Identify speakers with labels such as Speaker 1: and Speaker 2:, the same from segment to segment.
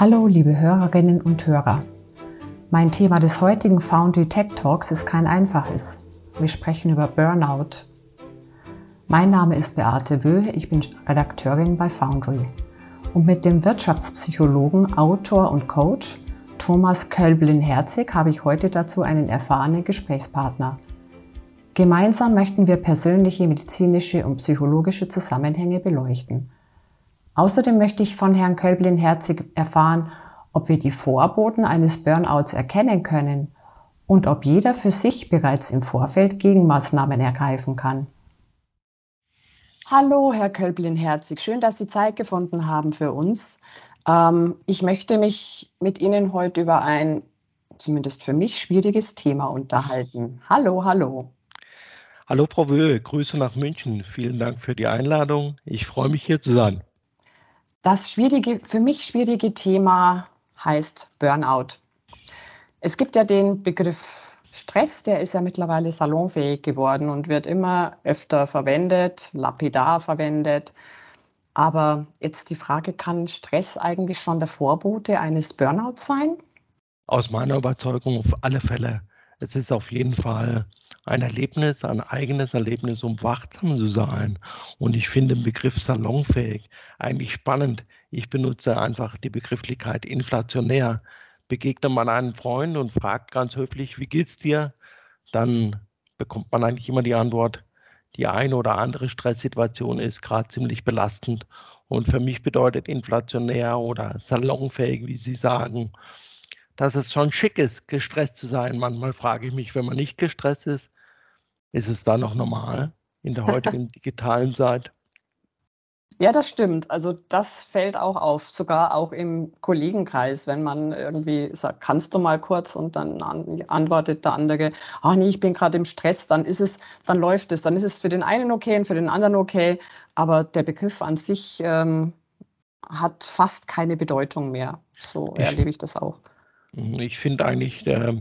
Speaker 1: Hallo, liebe Hörerinnen und Hörer. Mein Thema des heutigen Foundry Tech Talks ist kein einfaches. Wir sprechen über Burnout. Mein Name ist Beate Wöhe, ich bin Redakteurin bei Foundry. Und mit dem Wirtschaftspsychologen, Autor und Coach Thomas Kölblin-Herzig habe ich heute dazu einen erfahrenen Gesprächspartner. Gemeinsam möchten wir persönliche, medizinische und psychologische Zusammenhänge beleuchten. Außerdem möchte ich von Herrn Kölblin-Herzig erfahren, ob wir die Vorboten eines Burnouts erkennen können und ob jeder für sich bereits im Vorfeld Gegenmaßnahmen ergreifen kann. Hallo, Herr Kölblin-Herzig. Schön, dass Sie Zeit gefunden haben für uns. Ähm, ich möchte mich mit Ihnen heute über ein, zumindest für mich, schwieriges Thema unterhalten. Hallo, hallo.
Speaker 2: Hallo, Frau Wöhe. Grüße nach München. Vielen Dank für die Einladung. Ich freue mich, hier zu sein.
Speaker 1: Das schwierige, für mich schwierige Thema heißt Burnout. Es gibt ja den Begriff Stress, der ist ja mittlerweile salonfähig geworden und wird immer öfter verwendet, lapidar verwendet. Aber jetzt die Frage, kann Stress eigentlich schon der Vorbote eines Burnouts sein?
Speaker 2: Aus meiner Überzeugung auf alle Fälle. Es ist auf jeden Fall ein Erlebnis, ein eigenes Erlebnis, um wachsam zu sein. Und ich finde den Begriff salonfähig eigentlich spannend. Ich benutze einfach die Begrifflichkeit inflationär. Begegnet man einen Freund und fragt ganz höflich, wie geht's dir? Dann bekommt man eigentlich immer die Antwort, die eine oder andere Stresssituation ist gerade ziemlich belastend. Und für mich bedeutet inflationär oder salonfähig, wie Sie sagen, dass es schon schick ist, gestresst zu sein. Manchmal frage ich mich, wenn man nicht gestresst ist, ist es da noch normal in der heutigen digitalen Zeit?
Speaker 1: Ja, das stimmt. Also das fällt auch auf, sogar auch im Kollegenkreis, wenn man irgendwie sagt, kannst du mal kurz und dann antwortet der andere, ah nee, ich bin gerade im Stress, dann ist es, dann läuft es, dann ist es für den einen okay und für den anderen okay, aber der Begriff an sich ähm, hat fast keine Bedeutung mehr. So erlebe ich das auch.
Speaker 2: Mhm, ich finde eigentlich äh,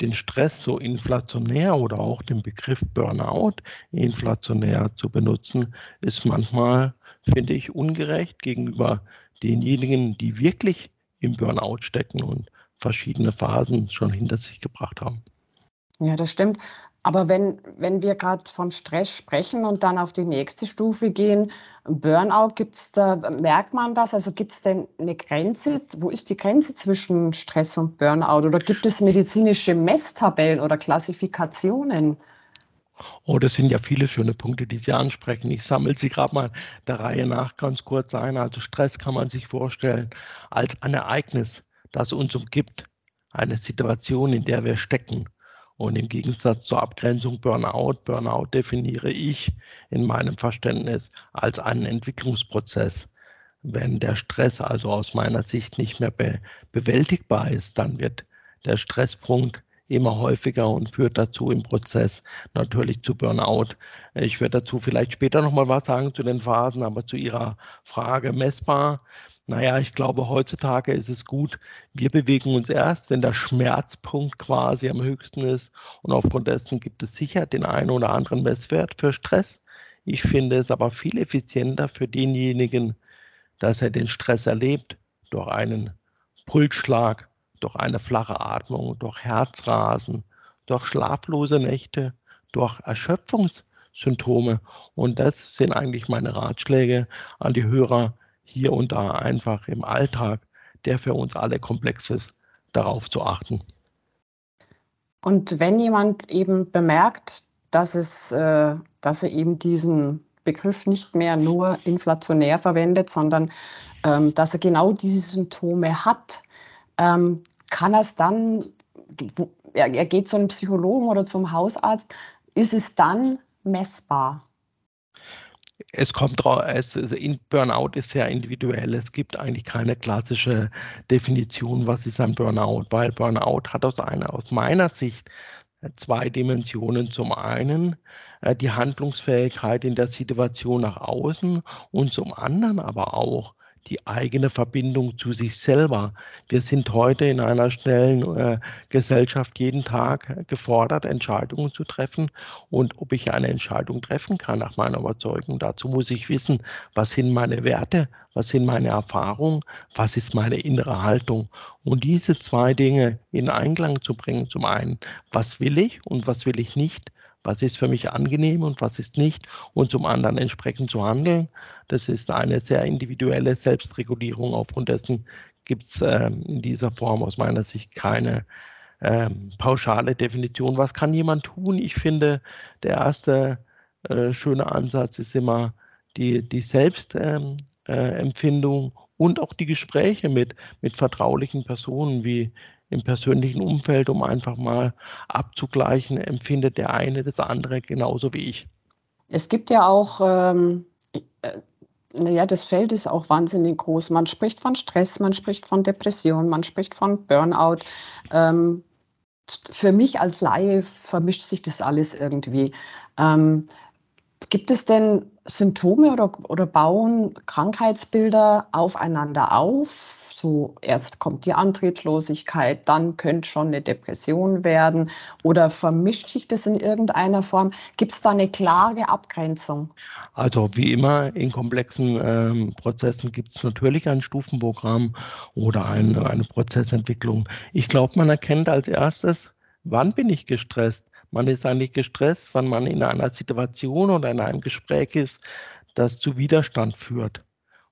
Speaker 2: den Stress so inflationär oder auch den Begriff Burnout inflationär zu benutzen, ist manchmal, finde ich, ungerecht gegenüber denjenigen, die wirklich im Burnout stecken und verschiedene Phasen schon hinter sich gebracht haben.
Speaker 1: Ja, das stimmt. Aber wenn, wenn wir gerade von Stress sprechen und dann auf die nächste Stufe gehen, Burnout, gibt's da, merkt man das? Also gibt es denn eine Grenze? Wo ist die Grenze zwischen Stress und Burnout? Oder gibt es medizinische Messtabellen oder Klassifikationen?
Speaker 2: Oh, das sind ja viele schöne Punkte, die Sie ansprechen. Ich sammle sie gerade mal der Reihe nach ganz kurz ein. Also Stress kann man sich vorstellen als ein Ereignis, das uns umgibt, eine Situation, in der wir stecken. Und im Gegensatz zur Abgrenzung Burnout, Burnout definiere ich in meinem Verständnis als einen Entwicklungsprozess. Wenn der Stress also aus meiner Sicht nicht mehr be bewältigbar ist, dann wird der Stresspunkt immer häufiger und führt dazu im Prozess natürlich zu Burnout. Ich werde dazu vielleicht später nochmal was sagen zu den Phasen, aber zu Ihrer Frage messbar naja, ich glaube, heutzutage ist es gut, wir bewegen uns erst, wenn der Schmerzpunkt quasi am höchsten ist. Und aufgrund dessen gibt es sicher den einen oder anderen Messwert für Stress. Ich finde es aber viel effizienter für denjenigen, dass er den Stress erlebt durch einen Pulsschlag, durch eine flache Atmung, durch Herzrasen, durch schlaflose Nächte, durch Erschöpfungssymptome. Und das sind eigentlich meine Ratschläge an die Hörer, hier und da einfach im Alltag, der für uns alle komplex ist, darauf zu achten.
Speaker 1: Und wenn jemand eben bemerkt, dass, es, äh, dass er eben diesen Begriff nicht mehr nur inflationär verwendet, sondern ähm, dass er genau diese Symptome hat, ähm, kann er es dann, er, er geht zu einem Psychologen oder zum Hausarzt, ist es dann messbar?
Speaker 2: Es kommt drauf, es, in Burnout ist sehr individuell. Es gibt eigentlich keine klassische Definition, was ist ein Burnout, weil Burnout hat aus einer, aus meiner Sicht zwei Dimensionen. Zum einen äh, die Handlungsfähigkeit in der Situation nach außen und zum anderen aber auch die eigene Verbindung zu sich selber. Wir sind heute in einer schnellen äh, Gesellschaft jeden Tag gefordert, Entscheidungen zu treffen. Und ob ich eine Entscheidung treffen kann nach meiner Überzeugung, dazu muss ich wissen, was sind meine Werte, was sind meine Erfahrungen, was ist meine innere Haltung. Und diese zwei Dinge in Einklang zu bringen, zum einen, was will ich und was will ich nicht, was ist für mich angenehm und was ist nicht und zum anderen entsprechend zu handeln. Das ist eine sehr individuelle Selbstregulierung. Aufgrund dessen gibt es äh, in dieser Form aus meiner Sicht keine äh, pauschale Definition. Was kann jemand tun? Ich finde, der erste äh, schöne Ansatz ist immer die, die Selbstempfindung ähm, äh, und auch die Gespräche mit, mit vertraulichen Personen wie im persönlichen Umfeld, um einfach mal abzugleichen, empfindet der eine das andere genauso wie ich.
Speaker 1: Es gibt ja auch, ähm, äh, naja, das Feld ist auch wahnsinnig groß. Man spricht von Stress, man spricht von Depression, man spricht von Burnout. Ähm, für mich als Laie vermischt sich das alles irgendwie. Ähm, gibt es denn Symptome oder, oder bauen Krankheitsbilder aufeinander auf? so erst kommt die Antriebslosigkeit, dann könnte schon eine Depression werden oder vermischt sich das in irgendeiner Form? Gibt es da eine klare Abgrenzung?
Speaker 2: Also wie immer in komplexen ähm, Prozessen gibt es natürlich ein Stufenprogramm oder eine, eine Prozessentwicklung. Ich glaube, man erkennt als erstes, wann bin ich gestresst? Man ist eigentlich gestresst, wenn man in einer Situation oder in einem Gespräch ist, das zu Widerstand führt.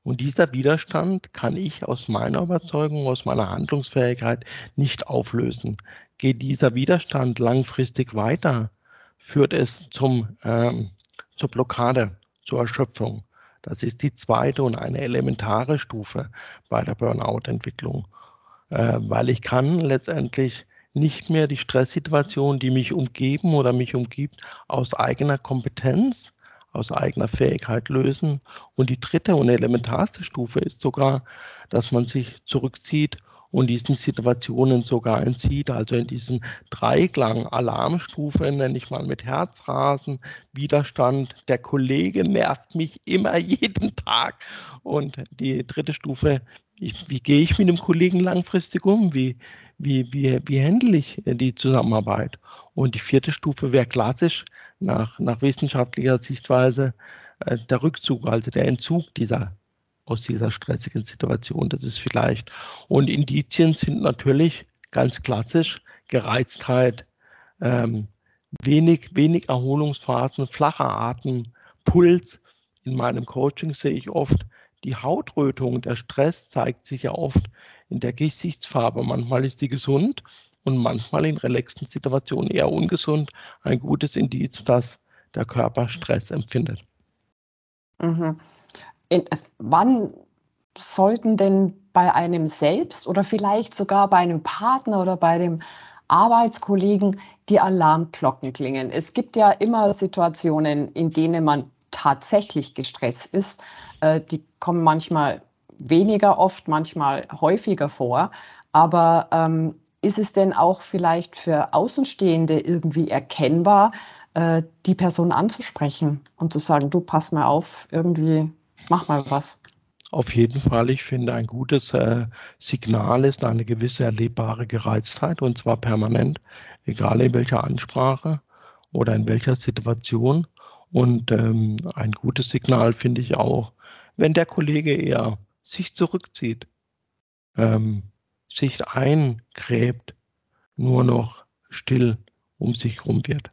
Speaker 2: Und dieser Widerstand kann ich aus meiner Überzeugung, aus meiner Handlungsfähigkeit nicht auflösen. Geht dieser Widerstand langfristig weiter, führt es zum, ähm, zur Blockade, zur Erschöpfung. Das ist die zweite und eine elementare Stufe bei der Burnout-Entwicklung, äh, weil ich kann letztendlich nicht mehr die Stresssituation, die mich umgeben oder mich umgibt, aus eigener Kompetenz aus eigener Fähigkeit lösen. Und die dritte und elementarste Stufe ist sogar, dass man sich zurückzieht und diesen Situationen sogar entzieht, also in diesem Dreiklang Alarmstufe, nenne ich mal mit Herzrasen, Widerstand, der Kollege nervt mich immer jeden Tag. Und die dritte Stufe, ich, wie gehe ich mit dem Kollegen langfristig um? Wie, wie, wie, wie handle ich die Zusammenarbeit? Und die vierte Stufe wäre klassisch, nach, nach wissenschaftlicher Sichtweise äh, der Rückzug, also der Entzug dieser aus dieser stressigen Situation. Das ist vielleicht. Und Indizien sind natürlich ganz klassisch Gereiztheit, ähm, wenig, wenig Erholungsphasen, flacher Atem, Puls. In meinem Coaching sehe ich oft die Hautrötung. Der Stress zeigt sich ja oft in der Gesichtsfarbe. Manchmal ist die gesund und manchmal in relaxten Situationen eher ungesund. Ein gutes Indiz, dass der Körper Stress empfindet.
Speaker 1: Mhm. In, wann sollten denn bei einem selbst oder vielleicht sogar bei einem Partner oder bei dem Arbeitskollegen die Alarmglocken klingen? Es gibt ja immer Situationen, in denen man tatsächlich gestresst ist. Äh, die kommen manchmal weniger oft, manchmal häufiger vor. Aber ähm, ist es denn auch vielleicht für Außenstehende irgendwie erkennbar, äh, die Person anzusprechen und zu sagen, du pass mal auf, irgendwie mach mal was?
Speaker 2: Auf jeden Fall, ich finde, ein gutes äh, Signal ist eine gewisse erlebbare Gereiztheit und zwar permanent, egal in welcher Ansprache oder in welcher Situation. Und ähm, ein gutes Signal finde ich auch, wenn der Kollege eher sich zurückzieht, ähm, sich eingräbt, nur noch still um sich herum wird.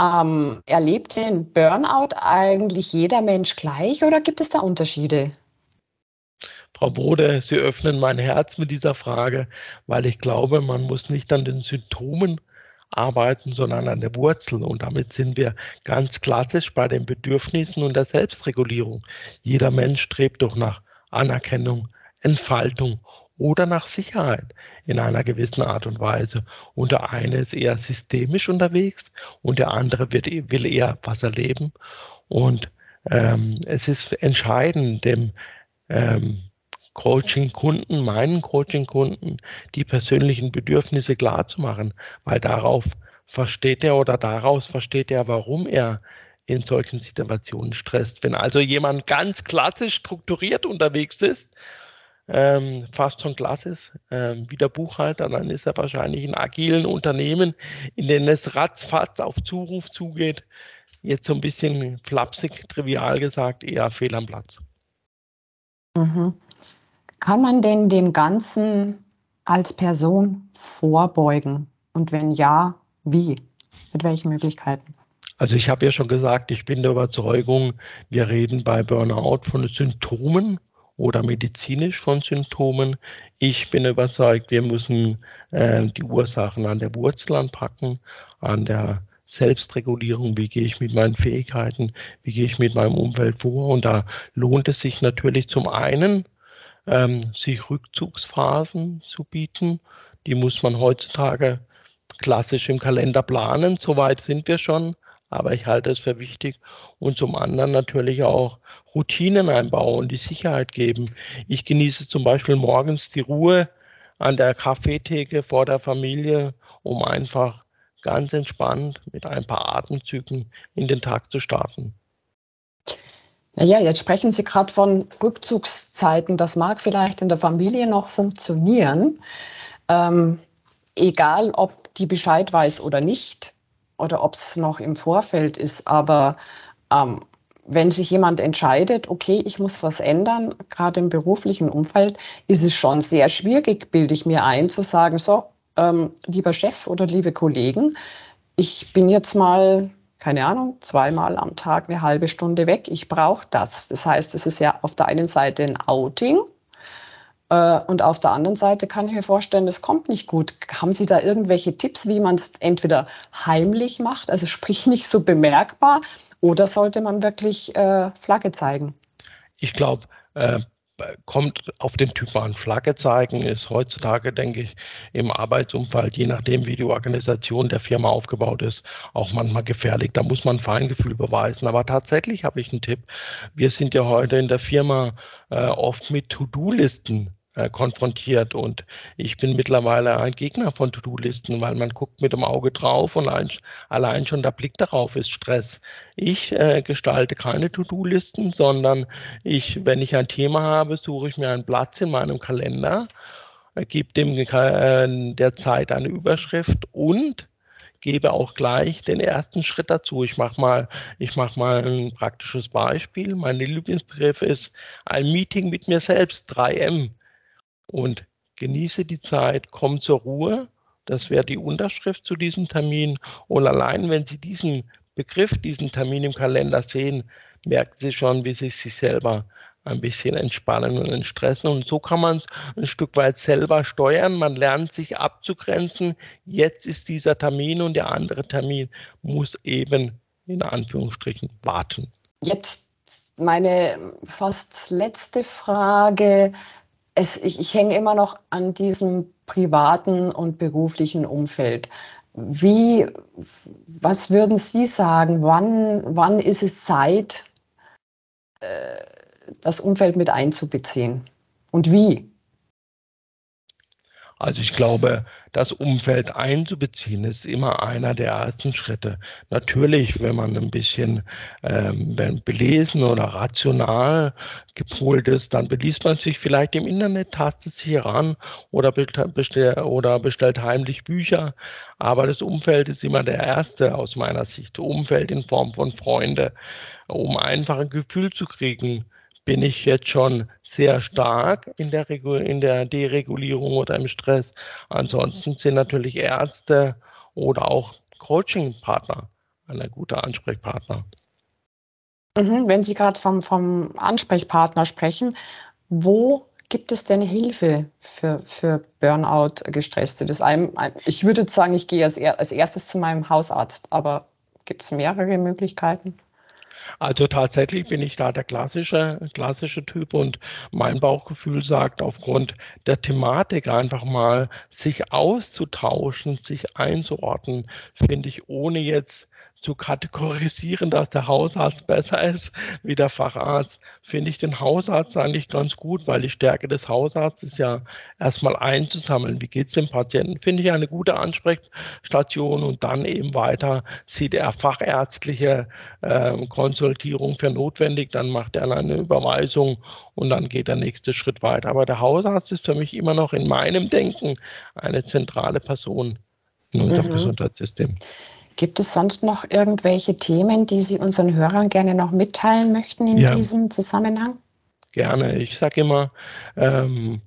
Speaker 1: Ähm, erlebt den Burnout eigentlich jeder Mensch gleich oder gibt es da Unterschiede?
Speaker 2: Frau Bode, Sie öffnen mein Herz mit dieser Frage, weil ich glaube, man muss nicht an den Symptomen arbeiten, sondern an der Wurzel. Und damit sind wir ganz klassisch bei den Bedürfnissen und der Selbstregulierung. Jeder Mensch strebt doch nach Anerkennung, Entfaltung oder nach Sicherheit in einer gewissen Art und Weise. Und der eine ist eher systemisch unterwegs und der andere wird, will eher was erleben. Und ähm, es ist entscheidend, dem ähm, Coaching-Kunden, meinen Coaching-Kunden, die persönlichen Bedürfnisse klarzumachen, weil darauf versteht er oder daraus versteht er, warum er in solchen Situationen stresst. Wenn also jemand ganz klassisch strukturiert unterwegs ist, ähm, fast schon klassisch, ähm, wie der Buchhalter, dann ist er wahrscheinlich in agilen Unternehmen, in denen es ratzfatz auf Zuruf zugeht, jetzt so ein bisschen flapsig, trivial gesagt, eher fehl am Platz.
Speaker 1: Mhm. Kann man denn dem Ganzen als Person vorbeugen? Und wenn ja, wie? Mit welchen Möglichkeiten?
Speaker 2: Also ich habe ja schon gesagt, ich bin der Überzeugung, wir reden bei Burnout von Symptomen oder medizinisch von Symptomen. Ich bin überzeugt, wir müssen äh, die Ursachen an der Wurzel anpacken, an der Selbstregulierung, wie gehe ich mit meinen Fähigkeiten, wie gehe ich mit meinem Umfeld vor. Und da lohnt es sich natürlich zum einen, ähm, sich Rückzugsphasen zu bieten. Die muss man heutzutage klassisch im Kalender planen. Soweit sind wir schon aber ich halte es für wichtig und zum anderen natürlich auch Routinen einbauen, die Sicherheit geben. Ich genieße zum Beispiel morgens die Ruhe an der Kaffeetheke vor der Familie, um einfach ganz entspannt mit ein paar Atemzügen in den Tag zu starten.
Speaker 1: Naja, jetzt sprechen Sie gerade von Rückzugszeiten. Das mag vielleicht in der Familie noch funktionieren. Ähm, egal, ob die Bescheid weiß oder nicht, oder ob es noch im Vorfeld ist, aber ähm, wenn sich jemand entscheidet, okay, ich muss was ändern, gerade im beruflichen Umfeld, ist es schon sehr schwierig, bilde ich mir ein, zu sagen, so, ähm, lieber Chef oder liebe Kollegen, ich bin jetzt mal, keine Ahnung, zweimal am Tag eine halbe Stunde weg, ich brauche das. Das heißt, es ist ja auf der einen Seite ein Outing, äh, und auf der anderen Seite kann ich mir vorstellen, es kommt nicht gut. Haben Sie da irgendwelche Tipps, wie man es entweder heimlich macht, also sprich nicht so bemerkbar, oder sollte man wirklich äh, Flagge zeigen?
Speaker 2: Ich glaube, äh, kommt auf den Typ an. Flagge zeigen ist heutzutage, denke ich, im Arbeitsumfeld, je nachdem, wie die Organisation der Firma aufgebaut ist, auch manchmal gefährlich. Da muss man Feingefühl beweisen. Aber tatsächlich habe ich einen Tipp. Wir sind ja heute in der Firma äh, oft mit To-Do-Listen äh, konfrontiert. Und ich bin mittlerweile ein Gegner von To-Do-Listen, weil man guckt mit dem Auge drauf und allein, allein schon der Blick darauf ist Stress. Ich äh, gestalte keine To-Do-Listen, sondern ich, wenn ich ein Thema habe, suche ich mir einen Platz in meinem Kalender, äh, gebe dem äh, der Zeit eine Überschrift und gebe auch gleich den ersten Schritt dazu. Ich mache mal, ich mache mal ein praktisches Beispiel. Mein Lieblingsbegriff ist ein Meeting mit mir selbst, 3M und genieße die Zeit, komm zur Ruhe. Das wäre die Unterschrift zu diesem Termin. Und allein, wenn Sie diesen Begriff, diesen Termin im Kalender sehen, merken Sie schon, wie Sie sich selber ein bisschen entspannen und entstressen. Und so kann man es ein Stück weit selber steuern. Man lernt sich abzugrenzen. Jetzt ist dieser Termin und der andere Termin muss eben in Anführungsstrichen warten.
Speaker 1: Jetzt meine fast letzte Frage es, ich, ich hänge immer noch an diesem privaten und beruflichen Umfeld. Wie, was würden Sie sagen, wann, wann ist es Zeit, äh, das Umfeld mit einzubeziehen? Und wie?
Speaker 2: Also ich glaube, das Umfeld einzubeziehen ist immer einer der ersten Schritte. Natürlich, wenn man ein bisschen ähm, belesen oder rational gepolt ist, dann beliest man sich vielleicht im Internet, tastet sich heran oder, bestell, oder bestellt heimlich Bücher. Aber das Umfeld ist immer der erste aus meiner Sicht. Umfeld in Form von Freunde, um einfach ein Gefühl zu kriegen, bin ich jetzt schon sehr stark in der, in der Deregulierung oder im Stress. Ansonsten sind natürlich Ärzte oder auch Coaching-Partner ein guter Ansprechpartner.
Speaker 1: Mhm, wenn Sie gerade vom, vom Ansprechpartner sprechen, wo gibt es denn Hilfe für, für Burnout-Gestresste? ich würde sagen, ich gehe als, als erstes zu meinem Hausarzt, aber gibt es mehrere Möglichkeiten?
Speaker 2: Also tatsächlich bin ich da der klassische, klassische Typ und mein Bauchgefühl sagt, aufgrund der Thematik einfach mal sich auszutauschen, sich einzuordnen, finde ich, ohne jetzt zu kategorisieren, dass der Hausarzt besser ist wie der Facharzt, finde ich den Hausarzt eigentlich ganz gut, weil die Stärke des Hausarztes ist ja erstmal einzusammeln. Wie geht es dem Patienten? Finde ich eine gute Ansprechstation und dann eben weiter sieht er fachärztliche äh, Konsultierung für notwendig, dann macht er eine Überweisung und dann geht der nächste Schritt weiter. Aber der Hausarzt ist für mich immer noch in meinem Denken eine zentrale Person in unserem mhm. Gesundheitssystem.
Speaker 1: Gibt es sonst noch irgendwelche Themen, die Sie unseren Hörern gerne noch mitteilen möchten in ja. diesem Zusammenhang?
Speaker 2: Gerne. Ich sage immer, ähm,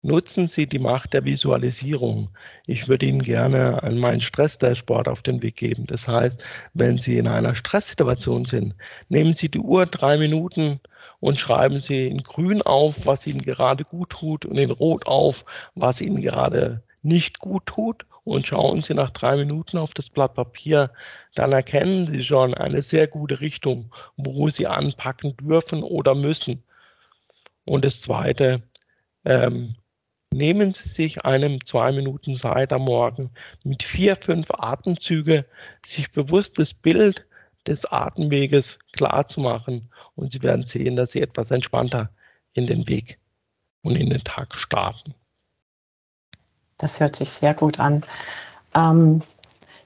Speaker 2: nutzen Sie die Macht der Visualisierung. Ich würde Ihnen gerne an meinen Stress-Dashboard auf den Weg geben. Das heißt, wenn Sie in einer Stresssituation sind, nehmen Sie die Uhr drei Minuten und schreiben Sie in grün auf, was Ihnen gerade gut tut und in rot auf, was Ihnen gerade nicht gut tut und schauen Sie nach drei Minuten auf das Blatt Papier, dann erkennen Sie schon eine sehr gute Richtung, wo Sie anpacken dürfen oder müssen. Und das Zweite, ähm, nehmen Sie sich einem zwei Minuten Zeit am Morgen mit vier, fünf Atemzüge, sich bewusst das Bild des Atemweges klar zu machen und Sie werden sehen, dass Sie etwas entspannter in den Weg und in den Tag starten.
Speaker 1: Das hört sich sehr gut an. Ähm,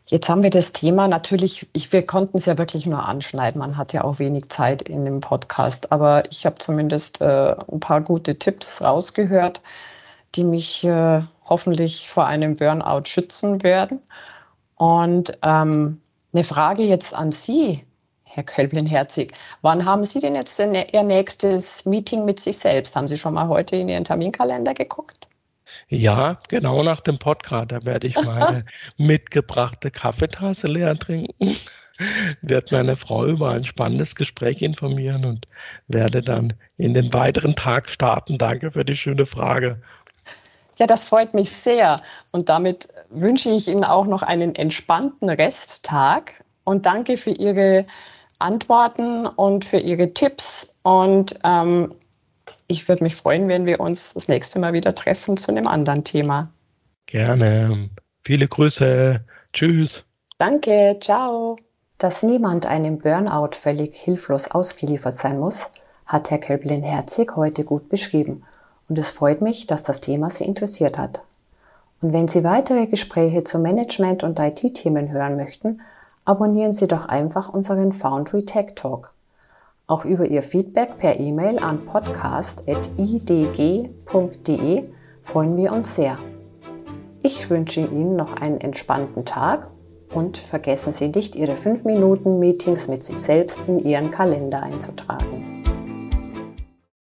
Speaker 1: jetzt haben wir das Thema natürlich, ich, wir konnten es ja wirklich nur anschneiden. Man hat ja auch wenig Zeit in dem Podcast, aber ich habe zumindest äh, ein paar gute Tipps rausgehört, die mich äh, hoffentlich vor einem Burnout schützen werden. Und ähm, eine Frage jetzt an Sie, Herr Kölblin-Herzig. Wann haben Sie denn jetzt Ihr nächstes Meeting mit sich selbst? Haben Sie schon mal heute in Ihren Terminkalender geguckt?
Speaker 2: Ja, genau nach dem Podcast. Da werde ich meine mitgebrachte Kaffeetasse leer trinken, werde meine Frau über ein spannendes Gespräch informieren und werde dann in den weiteren Tag starten. Danke für die schöne Frage.
Speaker 1: Ja, das freut mich sehr. Und damit wünsche ich Ihnen auch noch einen entspannten Resttag und danke für Ihre Antworten und für Ihre Tipps. Und ähm, ich würde mich freuen, wenn wir uns das nächste Mal wieder treffen zu einem anderen Thema.
Speaker 2: Gerne. Viele Grüße. Tschüss.
Speaker 1: Danke. Ciao. Dass niemand einem Burnout völlig hilflos ausgeliefert sein muss, hat Herr Kölblin-Herzig heute gut beschrieben. Und es freut mich, dass das Thema Sie interessiert hat. Und wenn Sie weitere Gespräche zu Management- und IT-Themen hören möchten, abonnieren Sie doch einfach unseren Foundry Tech Talk. Auch über Ihr Feedback per E-Mail an podcast.idg.de freuen wir uns sehr. Ich wünsche Ihnen noch einen entspannten Tag und vergessen Sie nicht, Ihre 5 Minuten Meetings mit sich selbst in Ihren Kalender einzutragen.